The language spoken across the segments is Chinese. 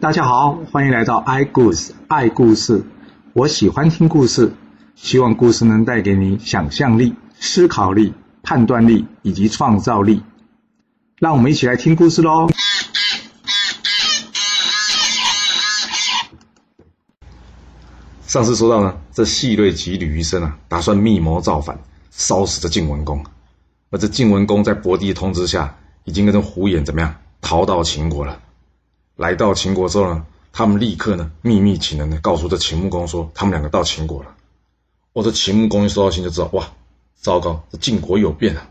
大家好，欢迎来到 i 故事爱故事。我喜欢听故事，希望故事能带给你想象力、思考力、判断力以及创造力。让我们一起来听故事喽！上次说到呢，这细瑞及吕医生啊，打算密谋造反，烧死这晋文公。而这晋文公在伯帝通知下，已经跟这胡衍怎么样逃到秦国了。来到秦国之后呢，他们立刻呢秘密请人呢告诉这秦穆公说，他们两个到秦国了。我这秦穆公一收到信就知道，哇，糟糕，这晋国有变啊！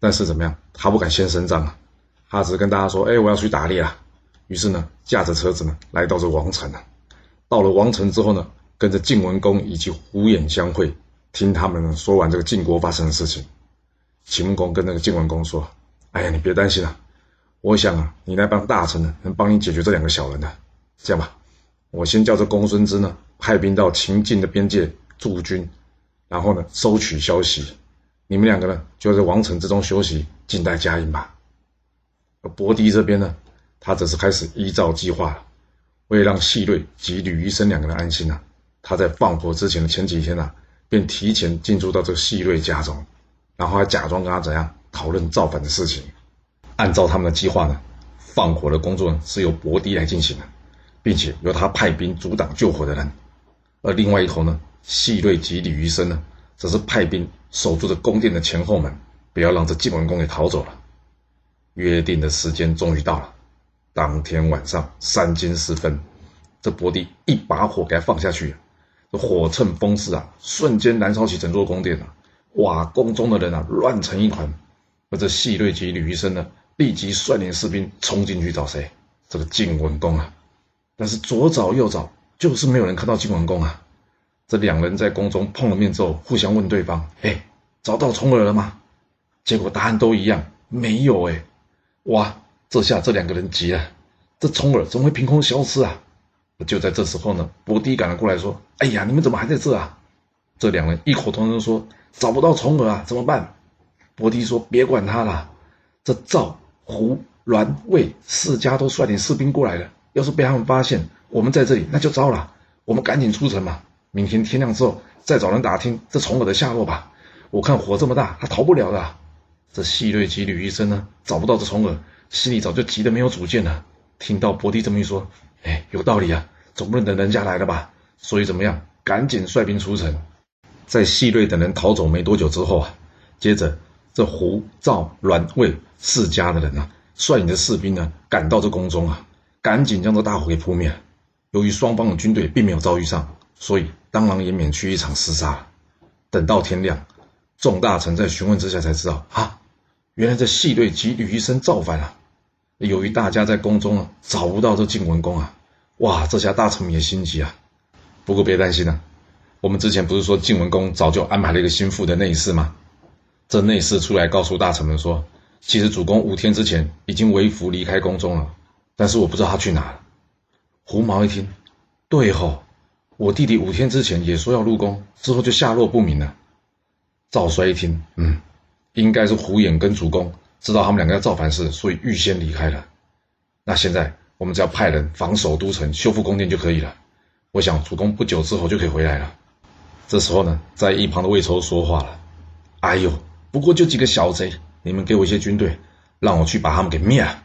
但是怎么样，他不敢先声张啊，他只是跟大家说，哎，我要去打猎啊。于是呢，驾着车子呢来到这王城啊。到了王城之后呢，跟着晋文公以及胡衍相会，听他们说完这个晋国发生的事情。秦穆公跟那个晋文公说：“哎呀，你别担心啊，我想啊，你那帮大臣呢，能帮你解决这两个小人的。这样吧，我先叫这公孙支呢，派兵到秦晋的边界驻军，然后呢，收取消息。你们两个呢，就在王城之中休息，静待佳音吧。而伯狄这边呢，他则是开始依照计划了，为了让细瑞及吕医生两个人安心啊，他在放火之前的前几天呢，便提前进驻到这个细瑞家中。”然后还假装跟他怎样讨论造反的事情，按照他们的计划呢，放火的工作呢是由伯迪来进行的，并且由他派兵阻挡救火的人，而另外一头呢，细瑞及李余生呢，则是派兵守住着宫殿的前后门，不要让这晋文公给逃走了。约定的时间终于到了，当天晚上三更时分，这伯迪一把火给他放下去，这火趁风势啊，瞬间燃烧起整座宫殿了。哇！宫中的人啊，乱成一团。而这细瑞及吕医生呢，立即率领士兵冲进去找谁？这个晋文公啊！但是左找右找，就是没有人看到晋文公啊。这两人在宫中碰了面之后，互相问对方：“哎，找到重耳了吗？”结果答案都一样，没有哎。哇！这下这两个人急了，这重耳怎么会凭空消失啊？就在这时候呢，伯狄赶了过来，说：“哎呀，你们怎么还在这啊？”这两人异口同声说。找不到重耳啊，怎么办？伯狄说：“别管他了，这赵、胡、栾、魏四家都率领士兵过来了。要是被他们发现我们在这里，那就糟了。我们赶紧出城嘛，明天天亮之后再找人打听这重耳的下落吧。我看火这么大，他逃不了的。这细瑞及吕医生呢，找不到这重耳，心里早就急得没有主见了。听到伯狄这么一说，哎，有道理啊，总不能等人家来了吧？所以怎么样，赶紧率兵出城。”在细瑞等人逃走没多久之后啊，接着这胡、赵、栾、魏世家的人呢，率领着士兵呢，赶到这宫中啊，赶紧将这大火给扑灭。由于双方的军队并没有遭遇上，所以当然也免去一场厮杀。等到天亮，众大臣在询问之下才知道啊，原来这细瑞及吕医生造反了。由于大家在宫中啊找不到这晋文公啊，哇，这下大臣们也心急啊。不过别担心啊。我们之前不是说晋文公早就安排了一个心腹的内侍吗？这内侍出来告诉大臣们说，其实主公五天之前已经微服离开宫中了，但是我不知道他去哪了。胡毛一听，对吼，我弟弟五天之前也说要入宫，之后就下落不明了。赵衰一听，嗯，应该是胡衍跟主公知道他们两个要造反事，所以预先离开了。那现在我们只要派人防守都城，修复宫殿就可以了。我想主公不久之后就可以回来了。这时候呢，在一旁的魏抽说话了：“哎呦，不过就几个小贼，你们给我一些军队，让我去把他们给灭了。”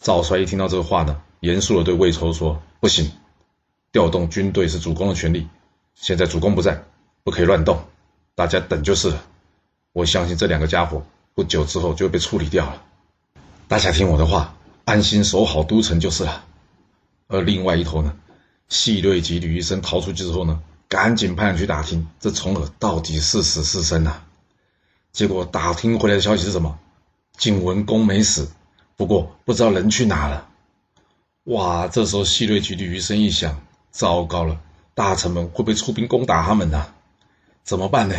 赵衰一听到这个话呢，严肃的对魏抽说：“不行，调动军队是主公的权利，现在主公不在，不可以乱动，大家等就是了。我相信这两个家伙不久之后就会被处理掉了，大家听我的话，安心守好都城就是了。”而另外一头呢，细瑞及吕医生逃出去之后呢？赶紧派人去打听这重耳到底是死是生啊！结果打听回来的消息是什么？晋文公没死，不过不知道人去哪了。哇！这时候细瑞局的余声一响：糟糕了，大臣们会不会出兵攻打他们呢？怎么办呢？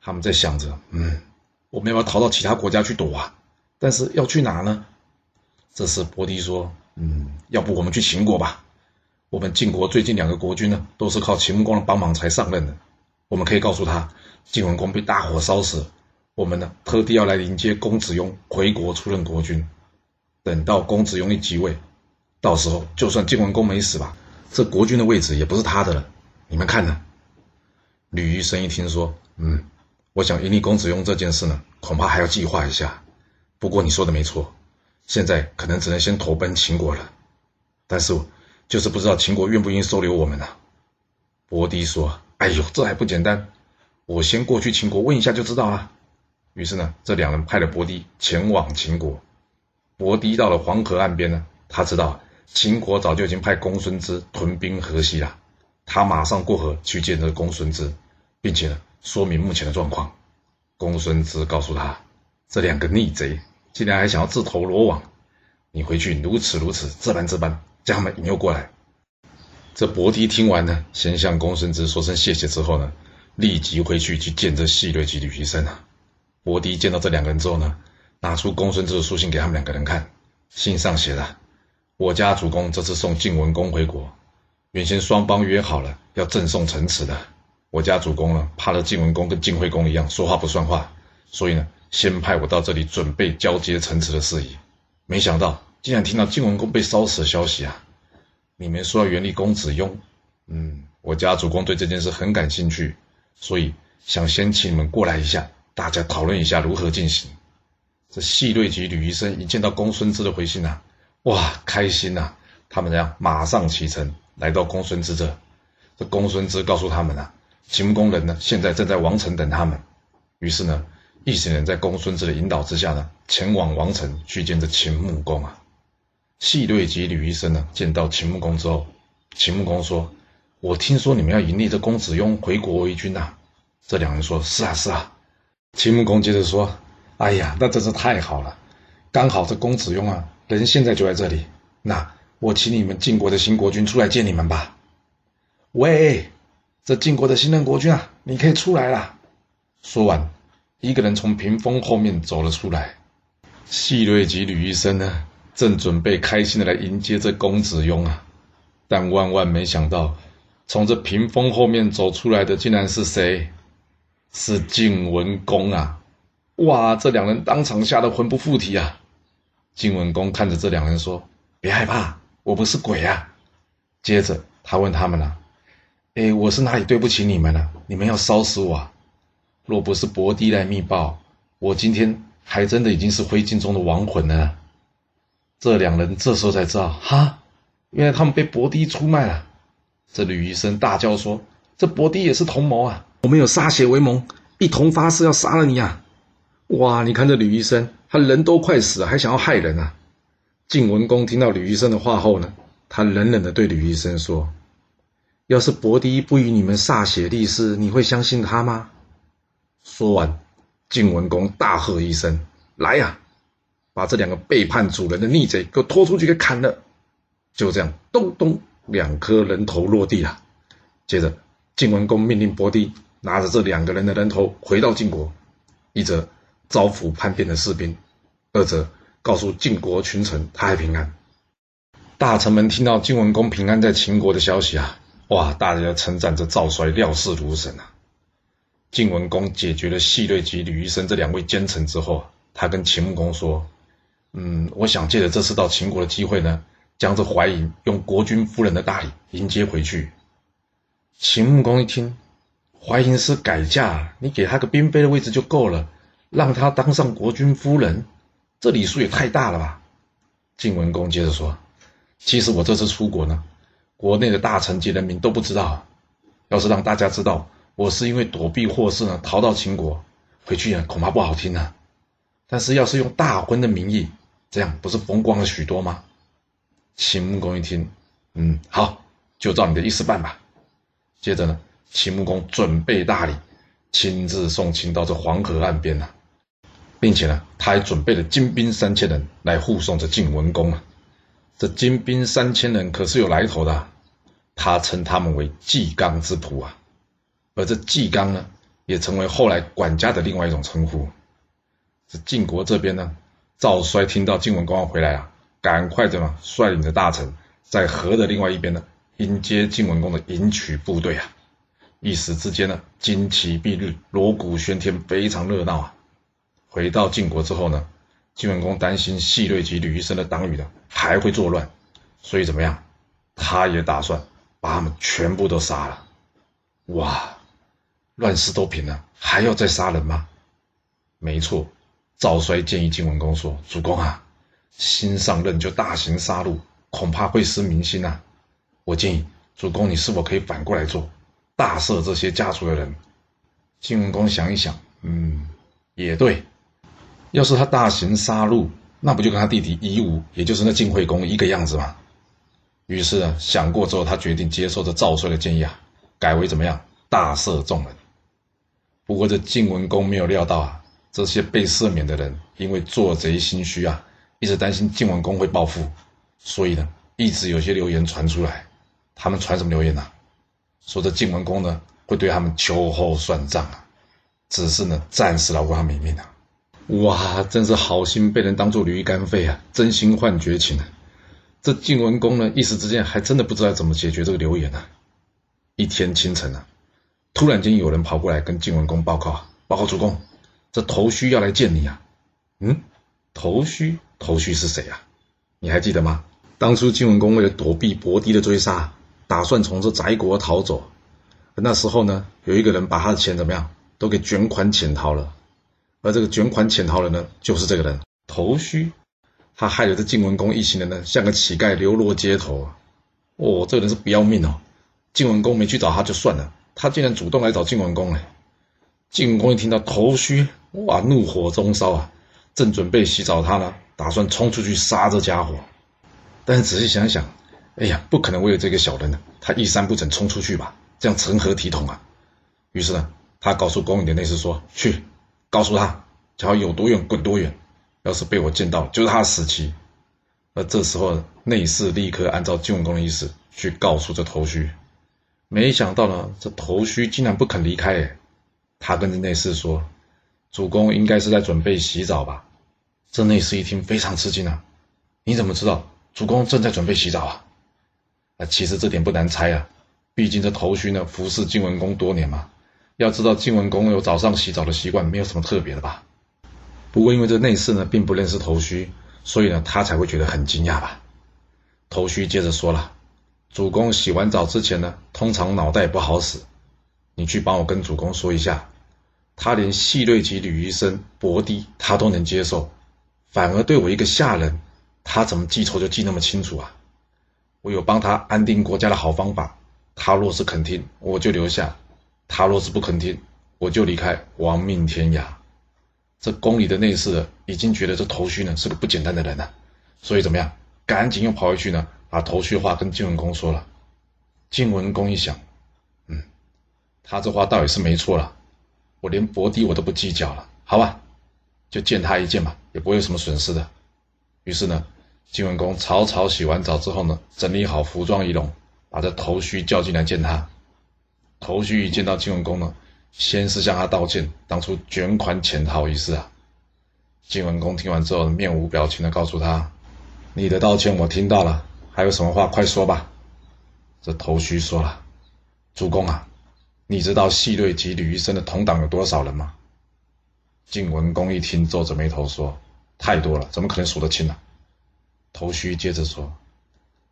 他们在想着：嗯，我们要不要逃到其他国家去躲啊？但是要去哪呢？这时伯狄说：嗯，要不我们去秦国吧。我们晋国最近两个国君呢，都是靠秦穆公的帮忙才上任的。我们可以告诉他，晋文公被大火烧死，我们呢特地要来迎接公子雍回国出任国君。等到公子雍一即位，到时候就算晋文公没死吧，这国君的位置也不是他的了。你们看呢？吕医生一听说，嗯，我想迎立公子雍这件事呢，恐怕还要计划一下。不过你说的没错，现在可能只能先投奔秦国了。但是就是不知道秦国愿不愿意收留我们呢？伯狄说：“哎呦，这还不简单？我先过去秦国问一下就知道了。”于是呢，这两人派了伯狄前往秦国。伯狄到了黄河岸边呢，他知道秦国早就已经派公孙支屯兵河西了。他马上过河去见这公孙支，并且呢说明目前的状况。公孙支告诉他，这两个逆贼竟然还想要自投罗网，你回去如此如此这般这般将他们引诱过来。这伯狄听完呢，先向公孙支说声谢谢之后呢，立即回去去见这细锐及吕医生啊。伯迪见到这两个人之后呢，拿出公孙支的书信给他们两个人看，信上写的：“我家主公这次送晋文公回国。”原先双方约好了要赠送城池的，我家主公呢怕了晋文公跟晋惠公一样说话不算话，所以呢先派我到这里准备交接城池的事宜。没想到竟然听到晋文公被烧死的消息啊！你们说要原立公子雍，嗯，我家主公对这件事很感兴趣，所以想先请你们过来一下，大家讨论一下如何进行。这细瑞及吕医生一见到公孙支的回信呐，哇，开心呐！他们怎样马上启程。来到公孙支这，这公孙支告诉他们啊，秦穆公人呢现在正在王城等他们。于是呢，一行人在公孙支的引导之下呢，前往王城去见这秦穆公啊。细对及吕医生呢，见到秦穆公之后，秦穆公说：“我听说你们要迎立这公子雍回国为君呐。”这两人说：“是啊，是啊。”秦穆公接着说：“哎呀，那真是太好了，刚好这公子雍啊，人现在就在这里，那。”我请你们晋国的新国君出来见你们吧。喂，这晋国的新任国君啊，你可以出来了。说完，一个人从屏风后面走了出来。细瑞及吕医生呢，正准备开心的来迎接这公子雍啊，但万万没想到，从这屏风后面走出来的竟然是谁？是晋文公啊！哇，这两人当场吓得魂不附体啊！晋文公看着这两人说：“别害怕。”我不是鬼啊！接着他问他们了：“哎，我是哪里对不起你们了？你们要烧死我？若不是伯狄来密报，我今天还真的已经是灰烬中的亡魂了。”这两人这时候才知道，哈，原来他们被伯狄出卖了。这吕医生大叫说：“这伯狄也是同谋啊！我们有歃血为盟，一同发誓要杀了你啊！”哇，你看这吕医生，他人都快死了，还想要害人啊！晋文公听到吕医生的话后呢，他冷冷的对吕医生说：“要是伯狄不与你们歃血立誓，你会相信他吗？”说完，晋文公大喝一声：“来呀，把这两个背叛主人的逆贼给我拖出去给砍了！”就这样，咚咚，两颗人头落地了。接着，晋文公命令伯狄拿着这两个人的人头回到晋国，一则招抚叛变的士兵，二则。告诉晋国群臣，他还平安。大臣们听到晋文公平安在秦国的消息啊，哇！大家称赞这赵衰料事如神啊。晋文公解决了细瑞及吕医生这两位奸臣之后，他跟秦穆公说：“嗯，我想借着这次到秦国的机会呢，将这怀隐用国君夫人的大礼迎接回去。”秦穆公一听，怀隐是改嫁，你给他个嫔妃的位置就够了，让他当上国君夫人。这礼数也太大了吧！晋文公接着说：“其实我这次出国呢，国内的大臣及人民都不知道。要是让大家知道我是因为躲避祸事呢，逃到秦国，回去啊恐怕不好听呢。但是要是用大婚的名义，这样不是风光了许多吗？”秦穆公一听，嗯，好，就照你的意思办吧。接着呢，秦穆公准备大礼，亲自送秦到这黄河岸边呢。并且呢，他还准备了精兵三千人来护送着晋文公啊。这精兵三千人可是有来头的，他称他们为纪纲之仆啊。而这纪纲呢，也成为后来管家的另外一种称呼。这晋国这边呢，赵衰听到晋文公要回来啊，赶快的嘛，率领着大臣在河的另外一边呢，迎接晋文公的迎娶部队啊。一时之间呢，旌旗蔽日，锣鼓喧天，非常热闹啊。回到晋国之后呢，晋文公担心细锐及吕医生的党羽呢还会作乱，所以怎么样？他也打算把他们全部都杀了。哇，乱世都平了，还要再杀人吗？没错，赵衰建议晋文公说：“主公啊，新上任就大行杀戮，恐怕会失民心啊。我建议主公，你是否可以反过来做，大赦这些家族的人？”晋文公想一想，嗯，也对。要是他大行杀戮，那不就跟他弟弟夷吾，也就是那晋惠公一个样子吗？于是啊，想过之后，他决定接受这赵衰的建议啊，改为怎么样大赦众人。不过这晋文公没有料到啊，这些被赦免的人因为做贼心虚啊，一直担心晋文公会报复，所以呢，一直有些流言传出来。他们传什么流言呢？说这晋文公呢会对他们秋后算账啊，只是呢暂时饶过他们一命啊。哇，真是好心被人当做驴肝肺啊！真心换绝情啊！这晋文公呢，一时之间还真的不知道怎么解决这个流言啊。一天清晨啊，突然间有人跑过来跟晋文公报告：“报告主公，这头须要来见你啊。”嗯，头须，头须是谁啊？你还记得吗？当初晋文公为了躲避伯狄的追杀，打算从这翟国逃走。那时候呢，有一个人把他的钱怎么样，都给卷款潜逃了。而这个卷款潜逃人呢，就是这个人头须，他害得这晋文公一行人呢，像个乞丐流落街头啊。哦，这个人是不要命哦！晋文公没去找他就算了，他竟然主动来找晋文公哎！晋文公一听到头须，哇，怒火中烧啊，正准备洗澡他呢，打算冲出去杀这家伙。但是仔细想想，哎呀，不可能为了这个小人呢，他一三不整冲出去吧？这样成何体统啊？于是呢，他告诉宫里的内侍说：“去。”告诉他，只要有多远滚多远，要是被我见到，就是他的死期。而这时候，内侍立刻按照晋文公的意思去告诉这头须。没想到呢，这头须竟然不肯离开。他跟着内侍说：“主公应该是在准备洗澡吧？”这内侍一听非常吃惊啊！你怎么知道主公正在准备洗澡啊？啊，其实这点不难猜啊，毕竟这头须呢服侍晋文公多年嘛。要知道晋文公有早上洗澡的习惯，没有什么特别的吧？不过因为这内侍呢并不认识头须，所以呢他才会觉得很惊讶吧。头须接着说了：“主公洗完澡之前呢，通常脑袋不好使，你去帮我跟主公说一下，他连细锐及吕医生、伯狄他都能接受，反而对我一个下人，他怎么记仇就记那么清楚啊？我有帮他安定国家的好方法，他若是肯听，我就留下。”他若是不肯听，我就离开，亡命天涯。这宫里的内侍已经觉得这头绪呢是个不简单的人了，所以怎么样？赶紧又跑回去呢，把头绪话跟晋文公说了。晋文公一想，嗯，他这话倒也是没错了。我连伯弟我都不计较了，好吧，就见他一见吧，也不会有什么损失的。于是呢，晋文公草草洗完澡之后呢，整理好服装仪容，把这头须叫进来见他。头须一见到晋文公呢，先是向他道歉，当初卷款潜逃一事啊。晋文公听完之后，面无表情的告诉他：“你的道歉我听到了，还有什么话快说吧。”这头须说了：“主公啊，你知道戏瑞及吕医生的同党有多少人吗？”晋文公一听，皱着眉头说：“太多了，怎么可能数得清呢？”头须接着说：“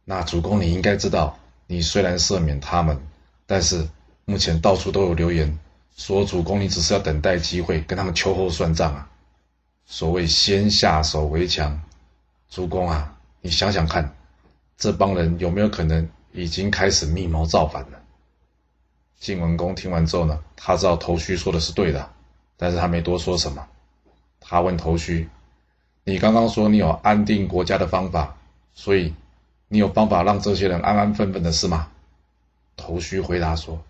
那主公你应该知道，你虽然赦免他们，但是……”目前到处都有流言说主公你只是要等待机会跟他们秋后算账啊！所谓先下手为强，主公啊，你想想看，这帮人有没有可能已经开始密谋造反了？晋文公听完之后呢，他知道头须说的是对的，但是他没多说什么。他问头须：“你刚刚说你有安定国家的方法，所以你有方法让这些人安安分分的是吗？”头须回答说。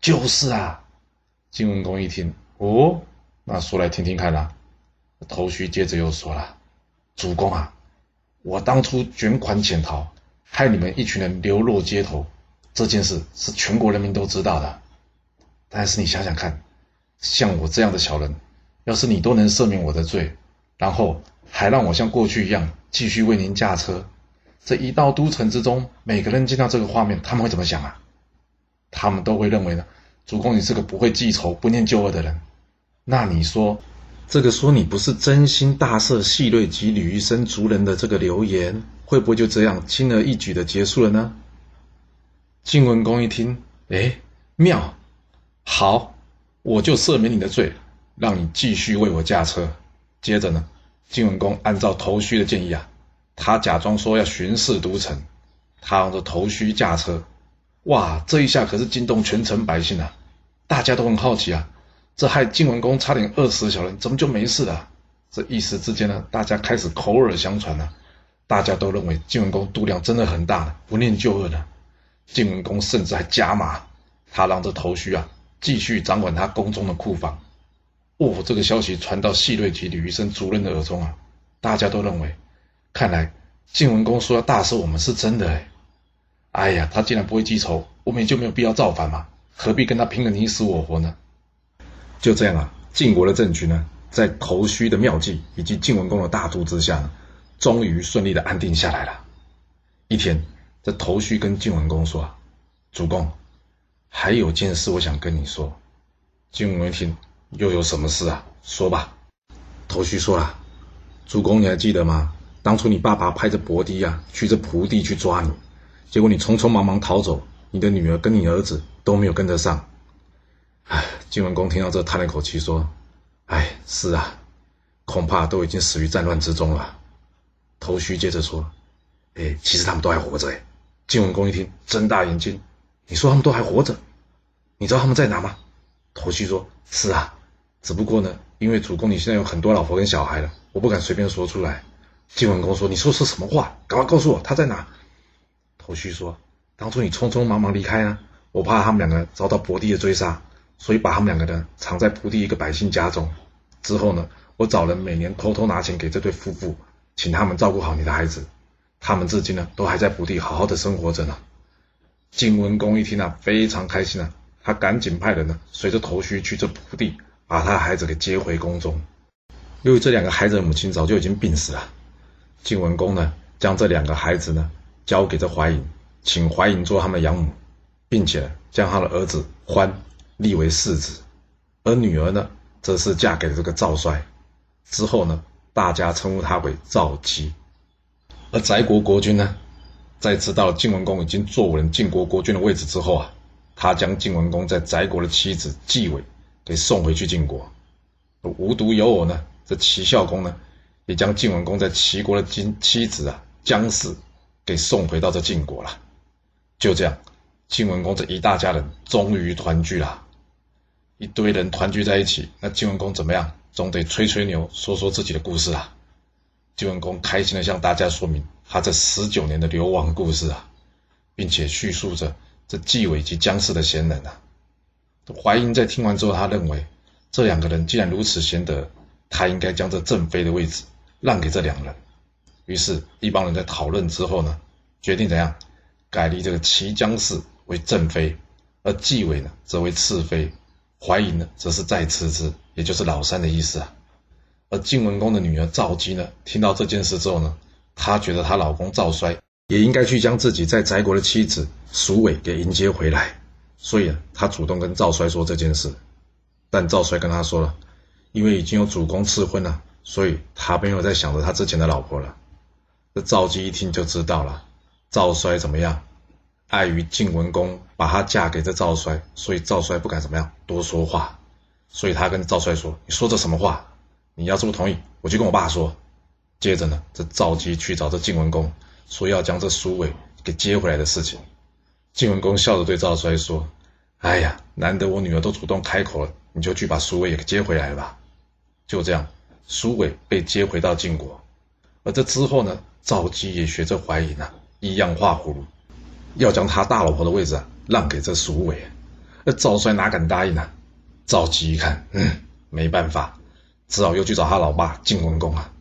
就是啊，晋文公一听，哦，那说来听听看啦。头须接着又说了：“主公啊，我当初卷款潜逃，害你们一群人流落街头，这件事是全国人民都知道的。但是你想想看，像我这样的小人，要是你都能赦免我的罪，然后还让我像过去一样继续为您驾车，这一到都城之中，每个人见到这个画面，他们会怎么想啊？”他们都会认为呢，主公你是个不会记仇、不念旧恶的人。那你说，这个说你不是真心大赦细瑞及吕医生族人的这个留言，会不会就这样轻而易举的结束了呢？晋文公一听，哎，妙，好，我就赦免你的罪，让你继续为我驾车。接着呢，晋文公按照头须的建议啊，他假装说要巡视都城，他让这头须驾车。哇，这一下可是惊动全城百姓啊！大家都很好奇啊，这害晋文公差点饿死的小人，怎么就没事了？这一时之间呢，大家开始口耳相传了，大家都认为晋文公度量真的很大，不念旧恶的。晋文公甚至还加码，他让这头须啊继续掌管他宫中的库房。哦，这个消息传到细瑞及吕医生族人的耳中啊，大家都认为，看来晋文公说要大赦我们是真的哎。哎呀，他既然不会记仇，我们也就没有必要造反嘛，何必跟他拼个你死我活呢？就这样啊，晋国的政局呢，在头须的妙计以及晋文公的大度之下呢，终于顺利的安定下来了。一天，这头须跟晋文公说：“主公，还有件事我想跟你说。”晋文公一听，又有什么事啊？说吧。头须说了：“主公，你还记得吗？当初你爸爸派着伯堤啊，去这蒲地去抓你。”结果你匆匆忙忙逃走，你的女儿跟你儿子都没有跟得上。唉，晋文公听到这叹了一口气说：“唉，是啊，恐怕都已经死于战乱之中了。”头须接着说：“哎，其实他们都还活着。”哎，晋文公一听，睁大眼睛：“你说他们都还活着？你知道他们在哪吗？”头绪说：“是啊，只不过呢，因为主公你现在有很多老婆跟小孩了，我不敢随便说出来。”晋文公说：“你说的是什么话？赶快告诉我他在哪。”头绪说：“当初你匆匆忙忙离开呢，我怕他们两个遭到伯帝的追杀，所以把他们两个呢藏在蒲地一个百姓家中。之后呢，我找人每年偷偷拿钱给这对夫妇，请他们照顾好你的孩子。他们至今呢都还在蒲地好好的生活着呢。”晋文公一听啊，非常开心啊，他赶紧派人呢随着头须去这蒲地，把他孩子给接回宫中。由于这两个孩子的母亲早就已经病死了，晋文公呢将这两个孩子呢。交给这怀隐，请怀隐做他们养母，并且将他的儿子欢立为世子，而女儿呢，则是嫁给了这个赵衰。之后呢，大家称呼他为赵姬。而翟国国君呢，在知道晋文公已经坐稳晋国国君的位置之后啊，他将晋文公在翟国的妻子纪伟给送回去晋国。无独有偶呢，这齐孝公呢，也将晋文公在齐国的妻妻子啊姜氏。给送回到这晋国了，就这样，晋文公这一大家人终于团聚了。一堆人团聚在一起，那晋文公怎么样？总得吹吹牛，说说自己的故事啊。晋文公开心的向大家说明他这十九年的流亡故事啊，并且叙述着这纪伟及姜氏的贤能啊。怀英在听完之后，他认为这两个人既然如此贤德，他应该将这正妃的位置让给这两人。于是，一帮人在讨论之后呢，决定怎样改立这个齐姜氏为正妃，而纪伟呢则为次妃，怀隐呢则是再次之，也就是老三的意思啊。而晋文公的女儿赵姬呢，听到这件事之后呢，她觉得她老公赵衰也应该去将自己在翟国的妻子苏伟给迎接回来，所以啊，她主动跟赵衰说这件事。但赵衰跟他说了，因为已经有主公赐婚了，所以他没有再想着他之前的老婆了。这赵姬一听就知道了，赵衰怎么样？碍于晋文公把她嫁给这赵衰，所以赵衰不敢怎么样多说话。所以他跟赵衰说：“你说这什么话？你要是不同意，我就跟我爸说。”接着呢，这赵姬去找这晋文公，说要将这苏伟给接回来的事情。晋文公笑着对赵衰说：“哎呀，难得我女儿都主动开口了，你就去把苏伟也给接回来吧。”就这样，苏伟被接回到晋国。而这之后呢？赵姬也学着怀疑呢，一样画葫芦，要将他大老婆的位置啊让给这苏伟，那赵衰哪敢答应呢？赵姬一看，嗯，没办法，只好又去找他老爸晋文公啊。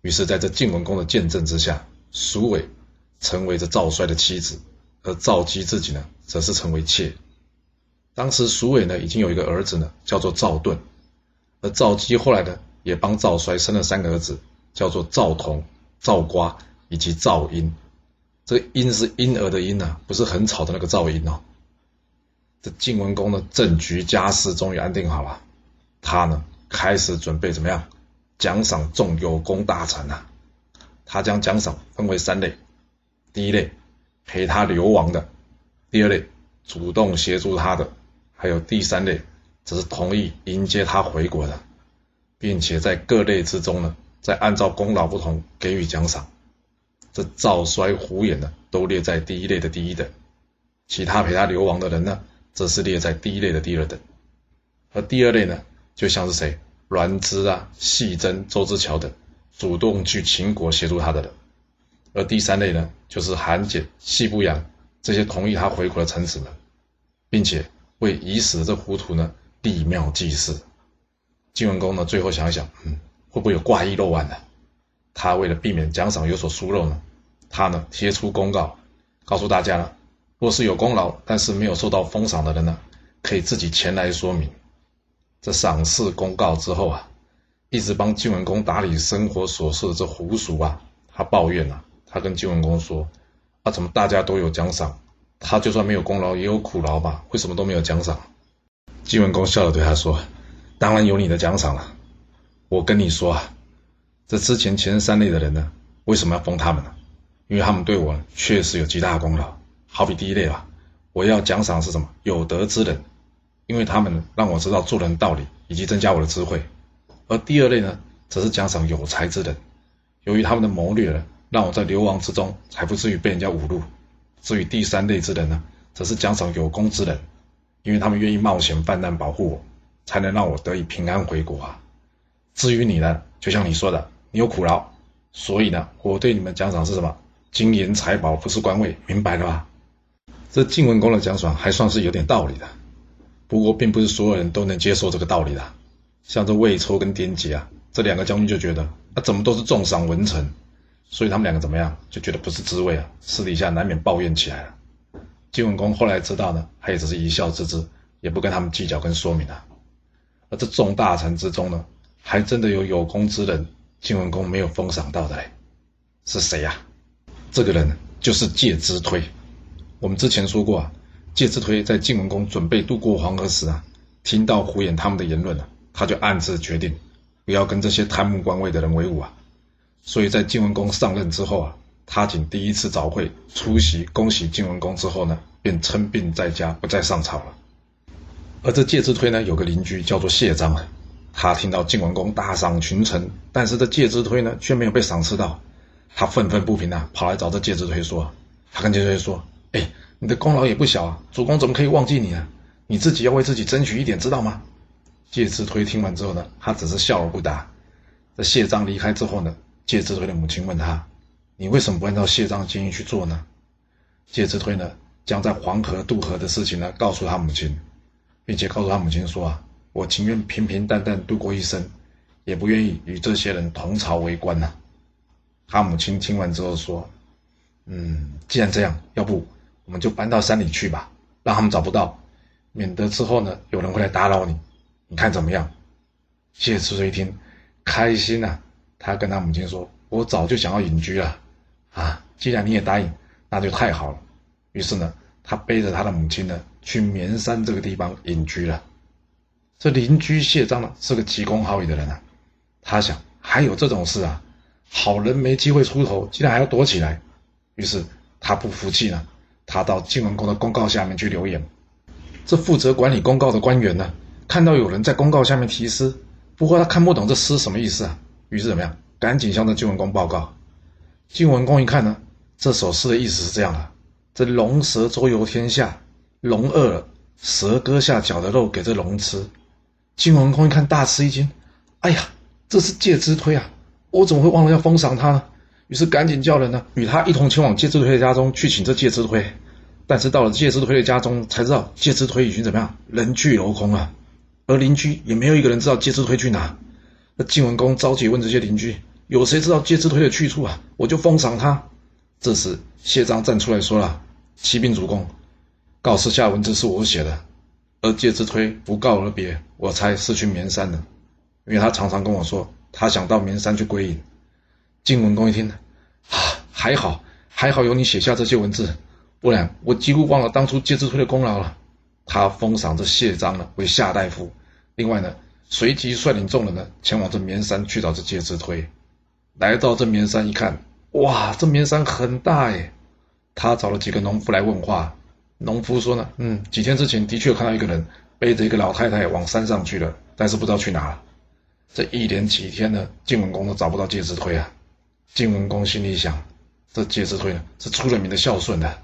于是，在这晋文公的见证之下，苏伟成为这赵衰的妻子，而赵姬自己呢，则是成为妾。当时苏伟呢，已经有一个儿子呢，叫做赵盾，而赵姬后来呢，也帮赵衰生了三个儿子，叫做赵同。赵瓜以及赵婴，这个婴是婴儿的婴啊，不是很吵的那个噪音哦。这晋文公的政局家事终于安定好了，他呢开始准备怎么样奖赏众有功大臣啊。他将奖赏分为三类：第一类陪他流亡的；第二类主动协助他的；还有第三类则是同意迎接他回国的，并且在各类之中呢，再按照功劳不同给予奖赏。这赵衰、胡衍呢，都列在第一类的第一等；其他陪他流亡的人呢，则是列在第一类的第二等。而第二类呢，就像是谁，栾枝啊、细珍、周之乔等。主动去秦国协助他的人，而第三类呢，就是韩简、西不阳这些同意他回国的臣子们，并且为已死的这胡涂呢立庙祭祀。晋文公呢，最后想一想，嗯，会不会有挂一漏万呢？他为了避免奖赏有所疏漏呢，他呢贴出公告，告诉大家呢，若是有功劳但是没有受到封赏的人呢，可以自己前来说明。这赏赐公告之后啊。一直帮晋文公打理生活琐事的这胡叔啊，他抱怨啊，他跟晋文公说：“啊，怎么大家都有奖赏，他就算没有功劳也有苦劳吧？为什么都没有奖赏？”晋文公笑着对他说：“当然有你的奖赏了。我跟你说啊，这之前前三类的人呢，为什么要封他们呢？因为他们对我确实有极大的功劳。好比第一类吧，我要奖赏是什么？有德之人，因为他们让我知道做人道理，以及增加我的智慧。”而第二类呢，则是奖赏有才之人，由于他们的谋略呢，让我在流亡之中才不至于被人家侮辱。至于第三类之人呢，则是奖赏有功之人，因为他们愿意冒险犯难保护我，才能让我得以平安回国啊。至于你呢，就像你说的，你有苦劳，所以呢，我对你们奖赏是什么？金银财宝，不是官位，明白了吧？这晋文公的奖赏还算是有点道理的，不过并不是所有人都能接受这个道理的。像这魏抽跟颠杰啊，这两个将军就觉得啊，怎么都是重赏文臣，所以他们两个怎么样，就觉得不是滋味啊，私底下难免抱怨起来了。晋文公后来知道呢，他也只是一笑置之，也不跟他们计较跟说明啊。而这众大臣之中呢，还真的有有功之人，晋文公没有封赏到的嘞，是谁呀？这个人就是介之推。我们之前说过啊，介之推在晋文公准备渡过黄河时啊，听到胡衍他们的言论啊。他就暗自决定，不要跟这些贪慕官位的人为伍啊。所以在晋文公上任之后啊，他仅第一次早会出席恭喜晋文公之后呢，便称病在家，不再上朝了。而这介之推呢，有个邻居叫做谢章啊，他听到晋文公大赏群臣，但是这介之推呢，却没有被赏赐到，他愤愤不平啊，跑来找这介之推说，他跟介之推说：“哎，你的功劳也不小啊，主公怎么可以忘记你呢？你自己要为自己争取一点，知道吗？”介之推听完之后呢，他只是笑而不答。在谢章离开之后呢，介之推的母亲问他：“你为什么不按照谢章的建议去做呢？”介之推呢，将在黄河渡河的事情呢告诉他母亲，并且告诉他母亲说：“啊，我情愿平平淡淡度过一生，也不愿意与这些人同朝为官呐。”他母亲听完之后说：“嗯，既然这样，要不我们就搬到山里去吧，让他们找不到，免得之后呢有人会来打扰你。”你看怎么样？谢之推一听，开心呐。他跟他母亲说：“我早就想要隐居了，啊，既然你也答应，那就太好了。”于是呢，他背着他的母亲呢，去绵山这个地方隐居了。这邻居谢章呢，是个急公好义的人啊。他想，还有这种事啊？好人没机会出头，竟然还要躲起来。于是他不服气呢，他到晋文公的公告下面去留言。这负责管理公告的官员呢？看到有人在公告下面题诗，不过他看不懂这诗什么意思啊，于是怎么样？赶紧向这晋文公报告。晋文公一看呢，这首诗的意思是这样的：这龙蛇周游天下，龙饿了，蛇割下脚的肉给这龙吃。晋文公一看大吃一惊，哎呀，这是介之推啊！我怎么会忘了要封赏他呢？于是赶紧叫人呢，与他一同前往介之推的家中去请这介之推。但是到了介之推的家中，才知道介之推已经怎么样，人去楼空了。而邻居也没有一个人知道介之推去哪。那晋文公着急问这些邻居：“有谁知道介之推的去处啊？我就封赏他。”这时谢章站出来说了：“启禀主公，告示下文字是我写的，而介之推不告而别，我猜是去绵山了，因为他常常跟我说他想到绵山去归隐。”晋文公一听，啊，还好还好有你写下这些文字，不然我几乎忘了当初介之推的功劳了。他封赏这谢章呢为夏大夫，另外呢随即率领众人呢前往这绵山去找这介之推。来到这绵山一看，哇，这绵山很大哎！他找了几个农夫来问话，农夫说呢，嗯，几天之前的确看到一个人背着一个老太太往山上去了，但是不知道去哪了。这一连几天呢，晋文公都找不到介之推啊。晋文公心里想，这介之推呢是出了名的孝顺的，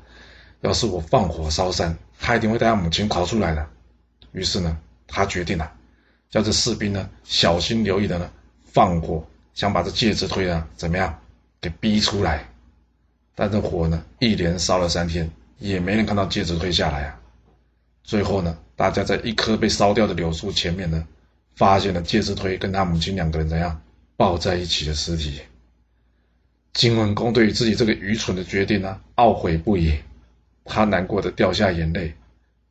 要是我放火烧山，他一定会带他母亲逃出来的。于是呢，他决定了，叫这士兵呢小心留意的呢放火。想把这介之推啊怎么样给逼出来，但这火呢一连烧了三天，也没人看到介之推下来啊。最后呢，大家在一棵被烧掉的柳树前面呢，发现了介之推跟他母亲两个人怎样抱在一起的尸体。晋文公对于自己这个愚蠢的决定呢，懊悔不已，他难过的掉下眼泪，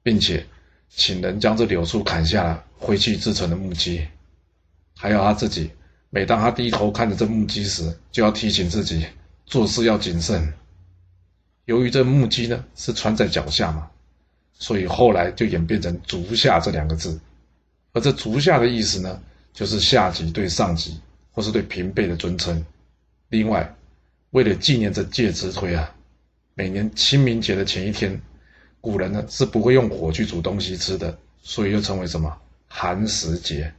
并且请人将这柳树砍下来，回去制成的木屐，还有他自己。每当他低头看着这木屐时，就要提醒自己做事要谨慎。由于这木屐呢是穿在脚下嘛，所以后来就演变成“足下”这两个字。而这“足下”的意思呢，就是下级对上级或是对平辈的尊称。另外，为了纪念这介之推啊，每年清明节的前一天，古人呢是不会用火去煮东西吃的，所以又称为什么寒食节。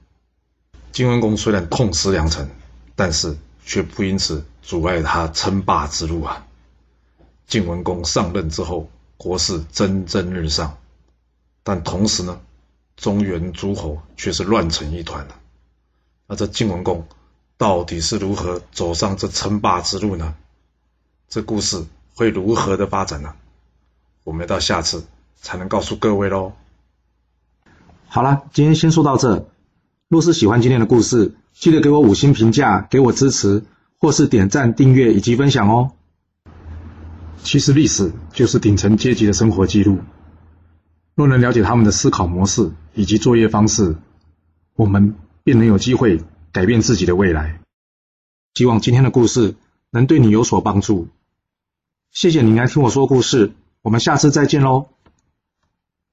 晋文公虽然痛失良臣，但是却不因此阻碍他称霸之路啊！晋文公上任之后，国势蒸蒸日上，但同时呢，中原诸侯却是乱成一团了那这晋文公到底是如何走上这称霸之路呢？这故事会如何的发展呢？我们到下次才能告诉各位喽。好了，今天先说到这。若是喜欢今天的故事，记得给我五星评价，给我支持，或是点赞、订阅以及分享哦。其实历史就是顶层阶级的生活记录，若能了解他们的思考模式以及作业方式，我们便能有机会改变自己的未来。希望今天的故事能对你有所帮助。谢谢您来听我说故事，我们下次再见喽。